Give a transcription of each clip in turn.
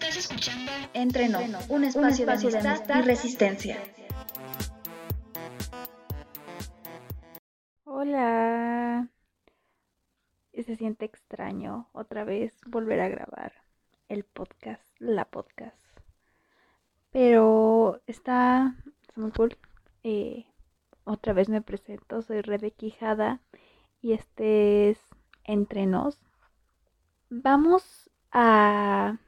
Estás escuchando Entreno, un espacio, de amistad y resistencia. Hola. Se siente extraño otra vez volver a grabar el podcast, la podcast. Pero está, muy cool. Eh, otra vez me presento, soy Rebe Quijada y este es Entrenos. Vamos a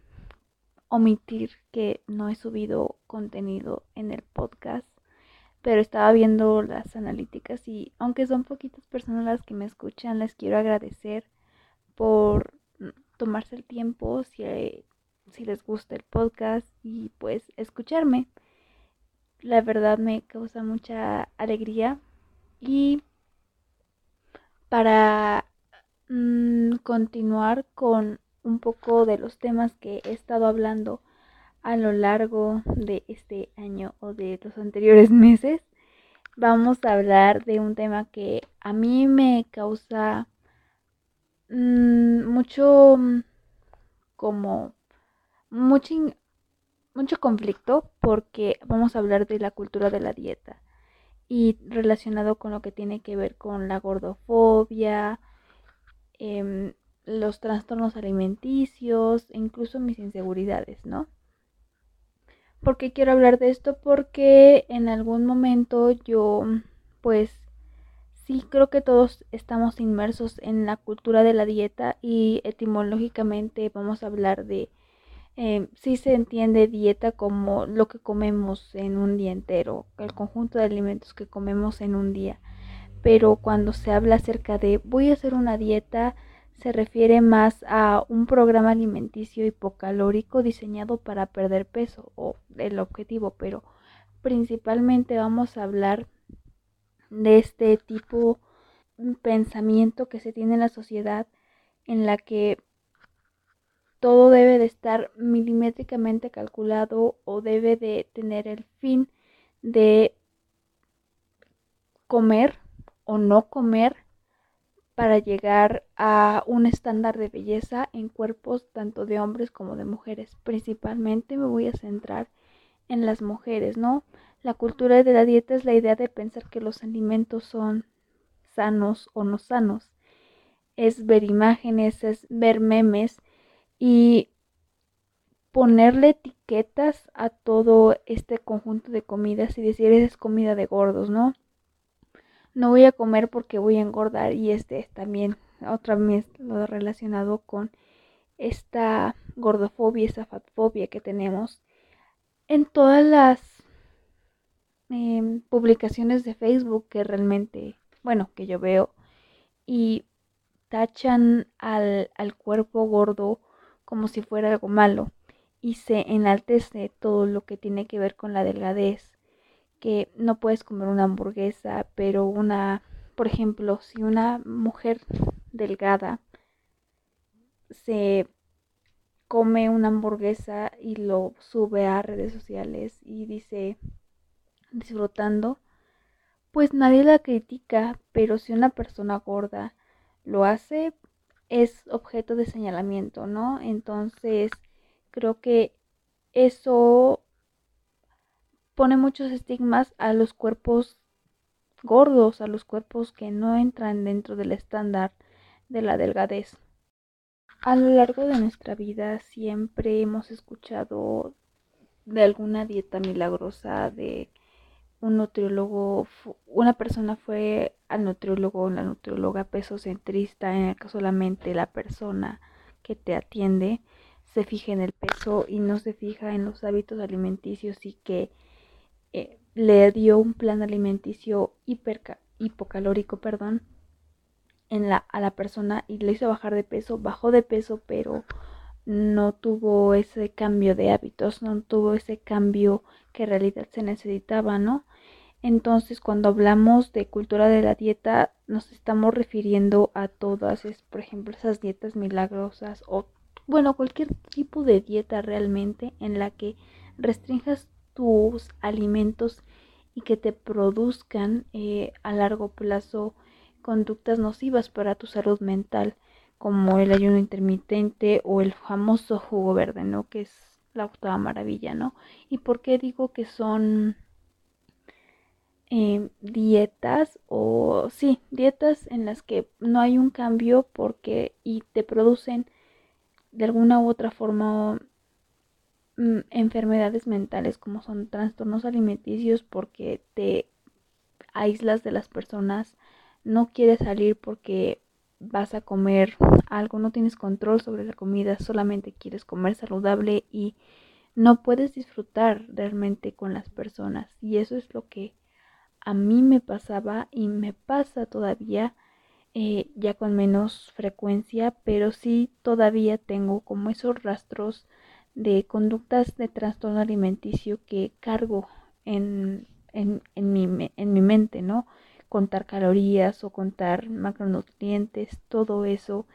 omitir que no he subido contenido en el podcast, pero estaba viendo las analíticas y aunque son poquitas personas las que me escuchan, les quiero agradecer por tomarse el tiempo si, si les gusta el podcast y pues escucharme. La verdad me causa mucha alegría y para mm, continuar con un poco de los temas que he estado hablando a lo largo de este año o de los anteriores meses, vamos a hablar de un tema que a mí me causa mm, mucho mm, como mucho, mucho conflicto porque vamos a hablar de la cultura de la dieta y relacionado con lo que tiene que ver con la gordofobia, eh, los trastornos alimenticios incluso mis inseguridades, ¿no? ¿Por qué quiero hablar de esto? Porque en algún momento yo, pues, sí creo que todos estamos inmersos en la cultura de la dieta y etimológicamente vamos a hablar de, eh, si se entiende dieta como lo que comemos en un día entero, el conjunto de alimentos que comemos en un día. Pero cuando se habla acerca de voy a hacer una dieta, se refiere más a un programa alimenticio hipocalórico diseñado para perder peso o el objetivo, pero principalmente vamos a hablar de este tipo de pensamiento que se tiene en la sociedad en la que todo debe de estar milimétricamente calculado o debe de tener el fin de comer o no comer para llegar a un estándar de belleza en cuerpos tanto de hombres como de mujeres. Principalmente me voy a centrar en las mujeres, ¿no? La cultura de la dieta es la idea de pensar que los alimentos son sanos o no sanos. Es ver imágenes, es ver memes y ponerle etiquetas a todo este conjunto de comidas y decir es comida de gordos, ¿no? No voy a comer porque voy a engordar y este es también otra vez lo relacionado con esta gordofobia, esa fatfobia que tenemos en todas las em, publicaciones de Facebook que realmente, bueno, que yo veo y tachan al, al cuerpo gordo como si fuera algo malo y se enaltece todo lo que tiene que ver con la delgadez que no puedes comer una hamburguesa, pero una, por ejemplo, si una mujer delgada se come una hamburguesa y lo sube a redes sociales y dice disfrutando, pues nadie la critica, pero si una persona gorda lo hace, es objeto de señalamiento, ¿no? Entonces, creo que eso pone muchos estigmas a los cuerpos gordos, a los cuerpos que no entran dentro del estándar de la delgadez. A lo largo de nuestra vida siempre hemos escuchado de alguna dieta milagrosa, de un nutriólogo, una persona fue al nutriólogo o la nutrióloga peso centrista en el que solamente la persona que te atiende se fija en el peso y no se fija en los hábitos alimenticios y que le dio un plan alimenticio hipocalórico, perdón, en la, a la persona y le hizo bajar de peso, bajó de peso, pero no tuvo ese cambio de hábitos, no tuvo ese cambio que en realidad se necesitaba, ¿no? Entonces, cuando hablamos de cultura de la dieta, nos estamos refiriendo a todas, es, por ejemplo, esas dietas milagrosas o, bueno, cualquier tipo de dieta realmente en la que restringas tus alimentos y que te produzcan eh, a largo plazo conductas nocivas para tu salud mental, como el ayuno intermitente o el famoso jugo verde, ¿no? Que es la octava maravilla, ¿no? ¿Y por qué digo que son eh, dietas o sí, dietas en las que no hay un cambio porque y te producen de alguna u otra forma enfermedades mentales como son trastornos alimenticios porque te aíslas de las personas, no quieres salir porque vas a comer algo, no tienes control sobre la comida, solamente quieres comer saludable y no puedes disfrutar realmente con las personas. Y eso es lo que a mí me pasaba y me pasa todavía, eh, ya con menos frecuencia, pero sí todavía tengo como esos rastros de conductas de trastorno alimenticio que cargo en, en, en, mi, en mi mente, ¿no? Contar calorías o contar macronutrientes, todo eso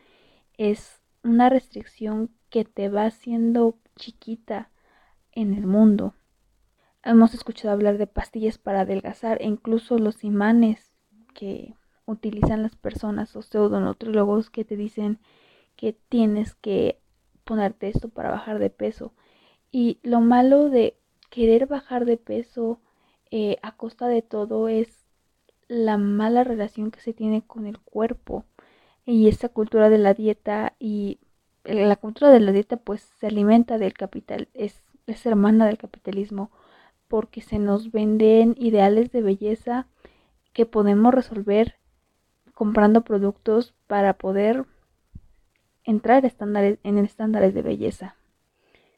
es una restricción que te va haciendo chiquita en el mundo. Hemos escuchado hablar de pastillas para adelgazar e incluso los imanes que utilizan las personas o pseudonutriólogos que te dicen que tienes que ponerte esto para bajar de peso. Y lo malo de querer bajar de peso eh, a costa de todo es la mala relación que se tiene con el cuerpo y esa cultura de la dieta y la cultura de la dieta pues se alimenta del capital, es, es hermana del capitalismo porque se nos venden ideales de belleza que podemos resolver comprando productos para poder entrar estándares, en estándares de belleza.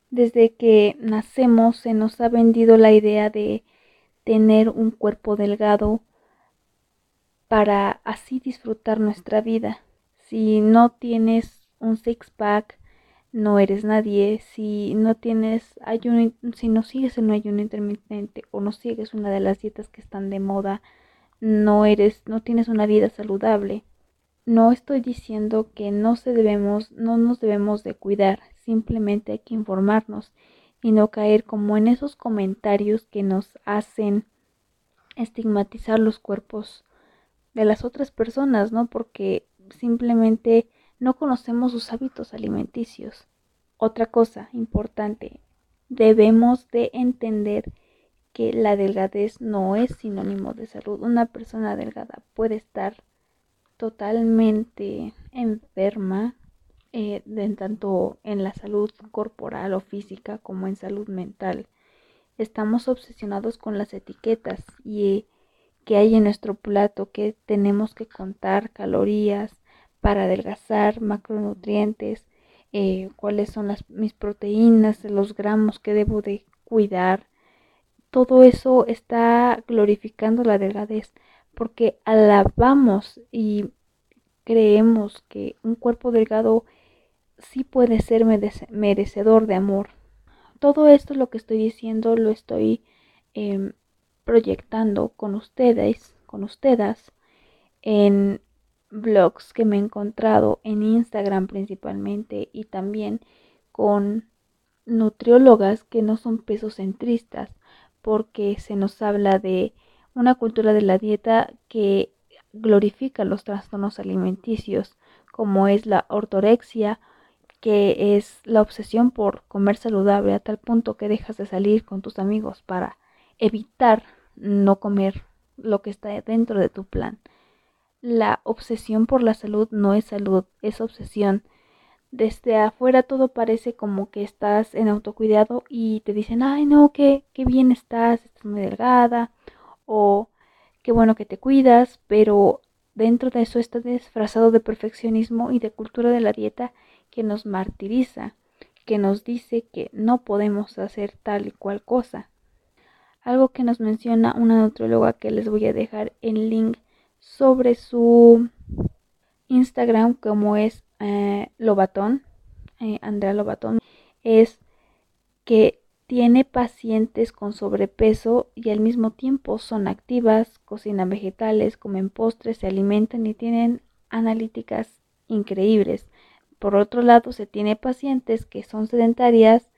Desde que nacemos se nos ha vendido la idea de tener un cuerpo delgado para así disfrutar nuestra vida. Si no tienes un six pack, no eres nadie. Si no tienes ayuno, si no sigues el ayuno intermitente o no sigues una de las dietas que están de moda, no eres, no tienes una vida saludable. No estoy diciendo que no se debemos, no nos debemos de cuidar, simplemente hay que informarnos y no caer como en esos comentarios que nos hacen estigmatizar los cuerpos de las otras personas, ¿no? Porque simplemente no conocemos sus hábitos alimenticios. Otra cosa importante, debemos de entender que la delgadez no es sinónimo de salud. Una persona delgada puede estar totalmente enferma, eh, tanto en la salud corporal o física como en salud mental. Estamos obsesionados con las etiquetas y que hay en nuestro plato, que tenemos que contar calorías para adelgazar, macronutrientes, eh, cuáles son las, mis proteínas, los gramos que debo de cuidar. Todo eso está glorificando la delgadez porque alabamos y creemos que un cuerpo delgado sí puede ser merecedor de amor. Todo esto lo que estoy diciendo lo estoy em, proyectando con ustedes, con ustedes, en blogs que me he encontrado en Instagram principalmente y también con nutriólogas que no son pesocentristas porque se nos habla de una cultura de la dieta que glorifica los trastornos alimenticios como es la ortorexia que es la obsesión por comer saludable a tal punto que dejas de salir con tus amigos para evitar no comer lo que está dentro de tu plan. La obsesión por la salud no es salud, es obsesión. Desde afuera todo parece como que estás en autocuidado y te dicen, ay no, qué, qué bien estás, estás muy delgada o qué bueno que te cuidas, pero dentro de eso está disfrazado de perfeccionismo y de cultura de la dieta que nos martiriza, que nos dice que no podemos hacer tal y cual cosa. Algo que nos menciona una nutrióloga que les voy a dejar en link sobre su Instagram como es eh, Lobatón, eh, Andrea Lobatón, es que tiene pacientes con sobrepeso y al mismo tiempo son activas, cocinan vegetales, comen postres, se alimentan y tienen analíticas increíbles. Por otro lado, se tiene pacientes que son sedentarias,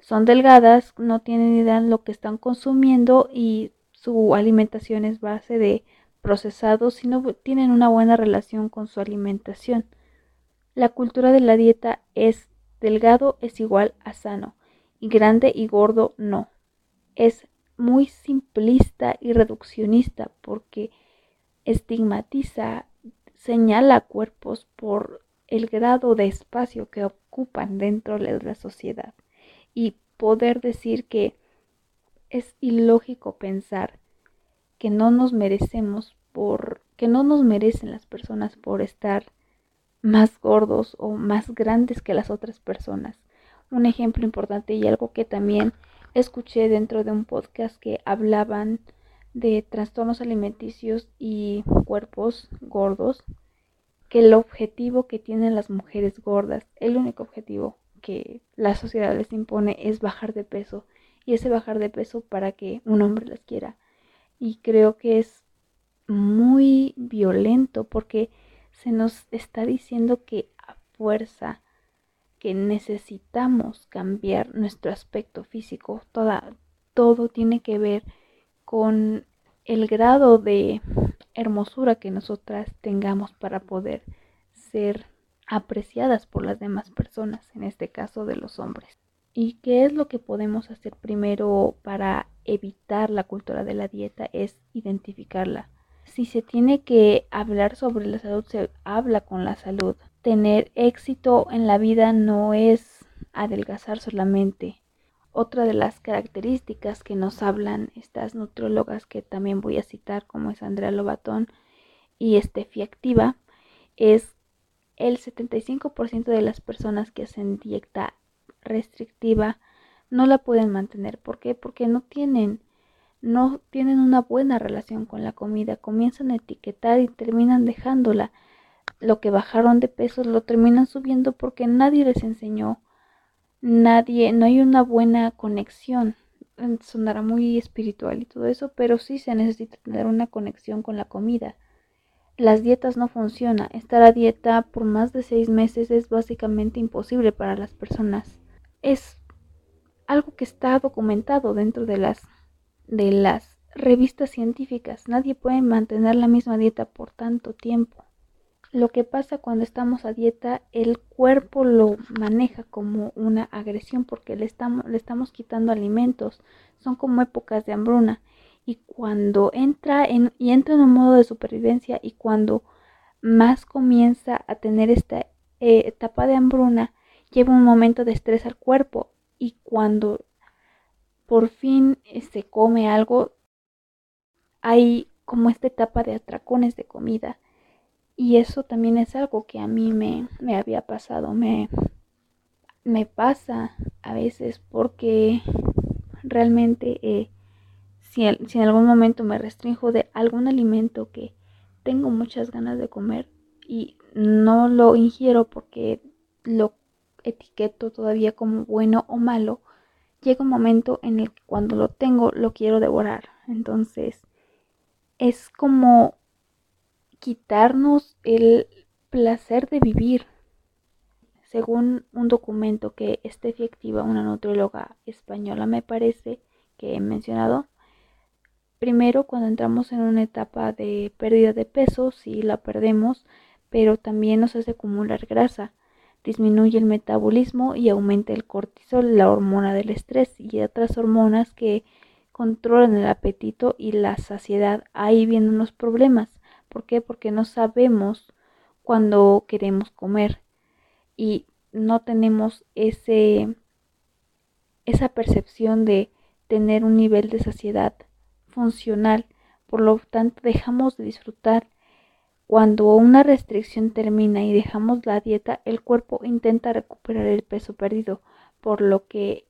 son delgadas, no tienen idea de lo que están consumiendo y su alimentación es base de procesados y no tienen una buena relación con su alimentación. La cultura de la dieta es delgado es igual a sano y grande y gordo no. Es muy simplista y reduccionista porque estigmatiza, señala cuerpos por el grado de espacio que ocupan dentro de la sociedad y poder decir que es ilógico pensar que no nos merecemos por que no nos merecen las personas por estar más gordos o más grandes que las otras personas. Un ejemplo importante y algo que también escuché dentro de un podcast que hablaban de trastornos alimenticios y cuerpos gordos, que el objetivo que tienen las mujeres gordas, el único objetivo que la sociedad les impone es bajar de peso y ese bajar de peso para que un hombre las quiera. Y creo que es muy violento porque se nos está diciendo que a fuerza que necesitamos cambiar nuestro aspecto físico, toda, todo tiene que ver con el grado de hermosura que nosotras tengamos para poder ser apreciadas por las demás personas, en este caso de los hombres. ¿Y qué es lo que podemos hacer primero para evitar la cultura de la dieta? Es identificarla. Si se tiene que hablar sobre la salud, se habla con la salud. Tener éxito en la vida no es adelgazar solamente. Otra de las características que nos hablan estas nutriólogas que también voy a citar, como es Andrea Lobatón y Estefi Activa, es el 75% de las personas que hacen dieta restrictiva no la pueden mantener. ¿Por qué? Porque no tienen, no tienen una buena relación con la comida. Comienzan a etiquetar y terminan dejándola. Lo que bajaron de peso lo terminan subiendo porque nadie les enseñó. Nadie, no hay una buena conexión. Sonará muy espiritual y todo eso, pero sí se necesita tener una conexión con la comida. Las dietas no funcionan. Estar a dieta por más de seis meses es básicamente imposible para las personas es algo que está documentado dentro de las, de las revistas científicas. Nadie puede mantener la misma dieta por tanto tiempo. Lo que pasa cuando estamos a dieta, el cuerpo lo maneja como una agresión porque le estamos, le estamos quitando alimentos. Son como épocas de hambruna. Y cuando entra en, y entra en un modo de supervivencia y cuando más comienza a tener esta eh, etapa de hambruna, lleva un momento de estrés al cuerpo y cuando por fin se este, come algo, hay como esta etapa de atracones de comida. Y eso también es algo que a mí me, me había pasado, me, me pasa a veces porque realmente eh, si, si en algún momento me restringo de algún alimento que tengo muchas ganas de comer y no lo ingiero porque lo etiqueto todavía como bueno o malo, llega un momento en el que cuando lo tengo lo quiero devorar. Entonces es como quitarnos el placer de vivir. Según un documento que Estefi Activa, una nutrióloga española, me parece que he mencionado, primero cuando entramos en una etapa de pérdida de peso, sí la perdemos, pero también nos hace acumular grasa disminuye el metabolismo y aumenta el cortisol, la hormona del estrés y otras hormonas que controlan el apetito y la saciedad. Ahí vienen los problemas. ¿Por qué? Porque no sabemos cuándo queremos comer y no tenemos ese esa percepción de tener un nivel de saciedad funcional. Por lo tanto, dejamos de disfrutar cuando una restricción termina y dejamos la dieta, el cuerpo intenta recuperar el peso perdido, por lo que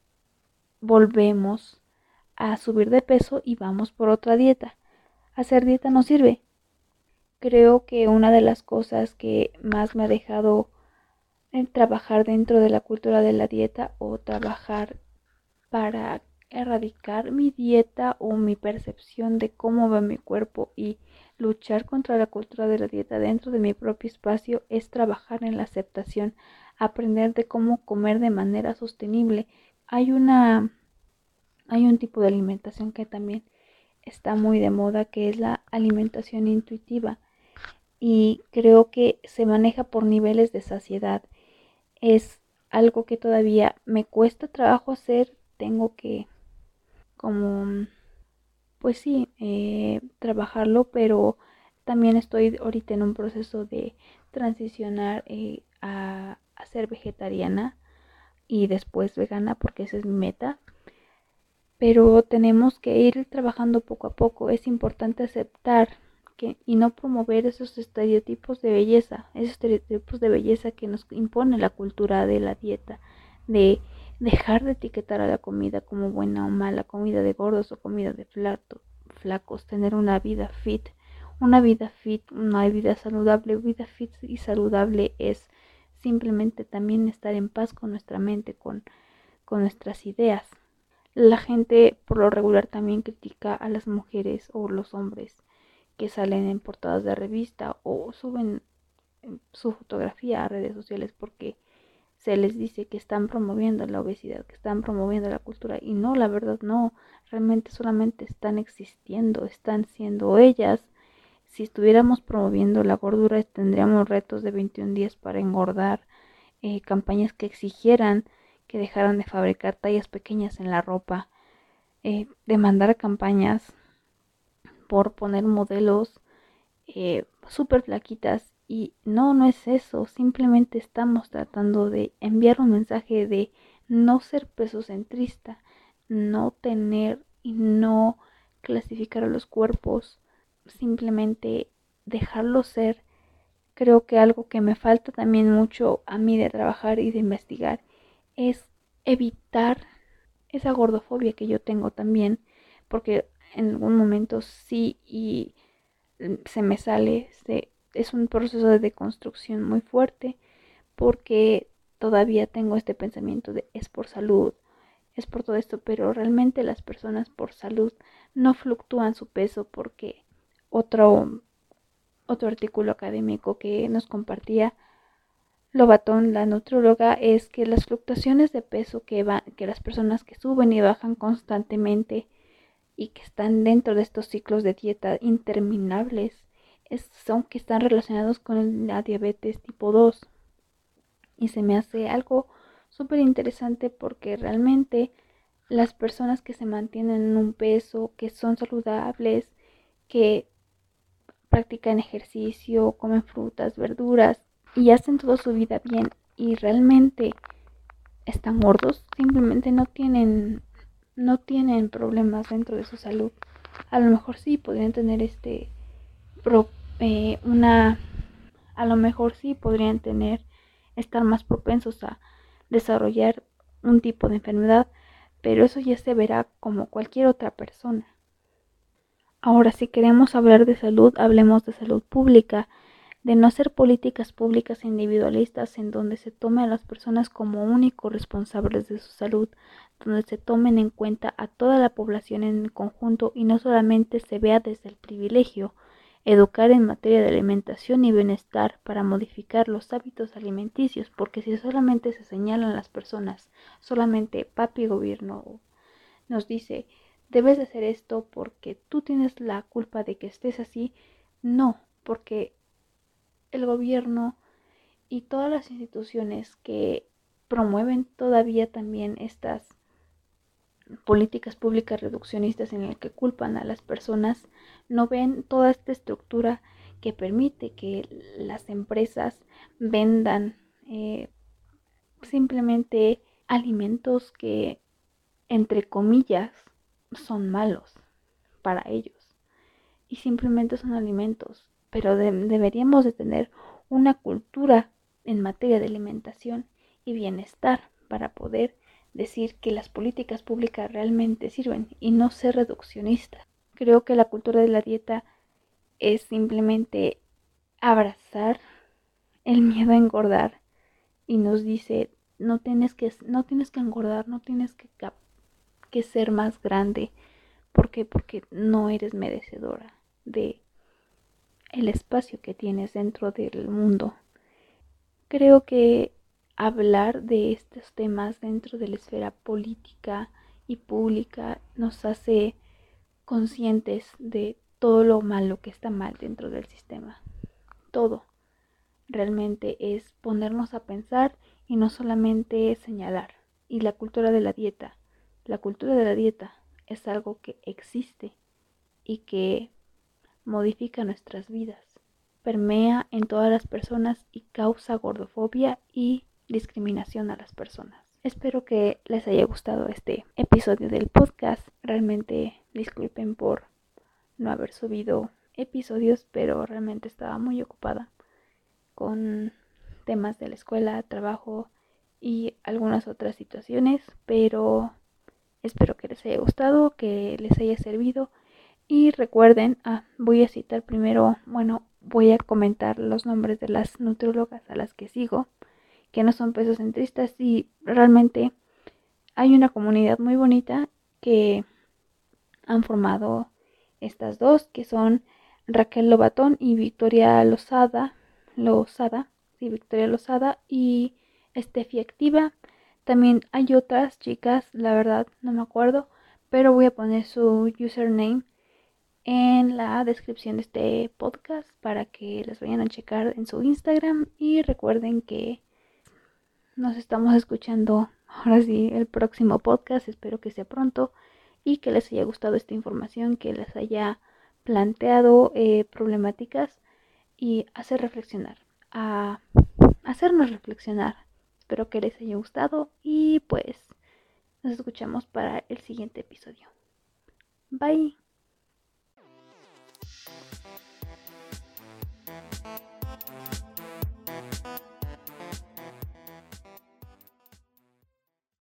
volvemos a subir de peso y vamos por otra dieta. Hacer dieta no sirve. Creo que una de las cosas que más me ha dejado el trabajar dentro de la cultura de la dieta o trabajar para erradicar mi dieta o mi percepción de cómo va mi cuerpo y luchar contra la cultura de la dieta dentro de mi propio espacio es trabajar en la aceptación, aprender de cómo comer de manera sostenible. Hay una hay un tipo de alimentación que también está muy de moda que es la alimentación intuitiva y creo que se maneja por niveles de saciedad. Es algo que todavía me cuesta trabajo hacer tengo que como pues sí eh, trabajarlo pero también estoy ahorita en un proceso de transicionar eh, a, a, ser vegetariana y después vegana porque esa es mi meta pero tenemos que ir trabajando poco a poco es importante aceptar que, y no promover esos estereotipos de belleza esos estereotipos de belleza que nos impone la cultura de la dieta de dejar de etiquetar a la comida como buena o mala, comida de gordos o comida de flacos, tener una vida fit, una vida fit, una vida saludable, vida fit y saludable es simplemente también estar en paz con nuestra mente, con nuestras ideas. La gente por lo regular también critica a las mujeres o los hombres que salen en portadas de revista o suben su fotografía a redes sociales porque se les dice que están promoviendo la obesidad, que están promoviendo la cultura y no, la verdad no, realmente solamente están existiendo, están siendo ellas. Si estuviéramos promoviendo la gordura tendríamos retos de 21 días para engordar, eh, campañas que exigieran que dejaran de fabricar tallas pequeñas en la ropa, eh, demandar campañas por poner modelos eh, súper flaquitas y no, no es eso, simplemente estamos tratando de enviar un mensaje de no ser pesocentrista, no tener y no clasificar a los cuerpos, simplemente dejarlo ser. Creo que algo que me falta también mucho a mí de trabajar y de investigar es evitar esa gordofobia que yo tengo también, porque en algún momento sí y se me sale, es un proceso de deconstrucción muy fuerte porque todavía tengo este pensamiento de es por salud, es por todo esto, pero realmente las personas por salud no fluctúan su peso porque otro, otro artículo académico que nos compartía Lobatón, la nutróloga, es que las fluctuaciones de peso que, van, que las personas que suben y bajan constantemente y que están dentro de estos ciclos de dieta interminables son que están relacionados con la diabetes tipo 2. Y se me hace algo súper interesante porque realmente las personas que se mantienen en un peso, que son saludables, que practican ejercicio, comen frutas, verduras y hacen toda su vida bien y realmente están gordos, simplemente no tienen no tienen problemas dentro de su salud. A lo mejor sí podrían tener este eh, una, a lo mejor sí podrían tener, estar más propensos a desarrollar un tipo de enfermedad, pero eso ya se verá como cualquier otra persona. Ahora, si queremos hablar de salud, hablemos de salud pública, de no ser políticas públicas individualistas en donde se tome a las personas como únicos responsables de su salud, donde se tomen en cuenta a toda la población en conjunto y no solamente se vea desde el privilegio, educar en materia de alimentación y bienestar para modificar los hábitos alimenticios, porque si solamente se señalan las personas, solamente papi gobierno nos dice, debes de hacer esto porque tú tienes la culpa de que estés así, no, porque el gobierno y todas las instituciones que promueven todavía también estas políticas públicas reduccionistas en el que culpan a las personas no ven toda esta estructura que permite que las empresas vendan eh, simplemente alimentos que, entre comillas, son malos para ellos. Y simplemente son alimentos. Pero deberíamos de tener una cultura en materia de alimentación y bienestar para poder decir que las políticas públicas realmente sirven y no ser reduccionistas. Creo que la cultura de la dieta es simplemente abrazar el miedo a engordar y nos dice no tienes que no tienes que engordar, no tienes que, que ser más grande. ¿Por qué? Porque no eres merecedora de el espacio que tienes dentro del mundo. Creo que hablar de estos temas dentro de la esfera política y pública nos hace conscientes de todo lo malo que está mal dentro del sistema. Todo realmente es ponernos a pensar y no solamente señalar. Y la cultura de la dieta la cultura de la dieta es algo que existe y que modifica nuestras vidas, permea en todas las personas y causa gordofobia y discriminación a las personas. Espero que les haya gustado este episodio del podcast. Realmente disculpen por no haber subido episodios, pero realmente estaba muy ocupada con temas de la escuela, trabajo y algunas otras situaciones, pero espero que les haya gustado, que les haya servido y recuerden, ah, voy a citar primero, bueno, voy a comentar los nombres de las nutriólogas a las que sigo que no son pesos centristas y realmente hay una comunidad muy bonita que han formado estas dos, que son Raquel Lobatón y Victoria Lozada, Lozada, sí, Victoria Lozada y Estefi Activa. También hay otras chicas, la verdad no me acuerdo, pero voy a poner su username en la descripción de este podcast para que les vayan a checar en su Instagram y recuerden que nos estamos escuchando ahora sí el próximo podcast. Espero que sea pronto y que les haya gustado esta información, que les haya planteado eh, problemáticas y hacer reflexionar, a hacernos reflexionar. Espero que les haya gustado y pues nos escuchamos para el siguiente episodio. Bye.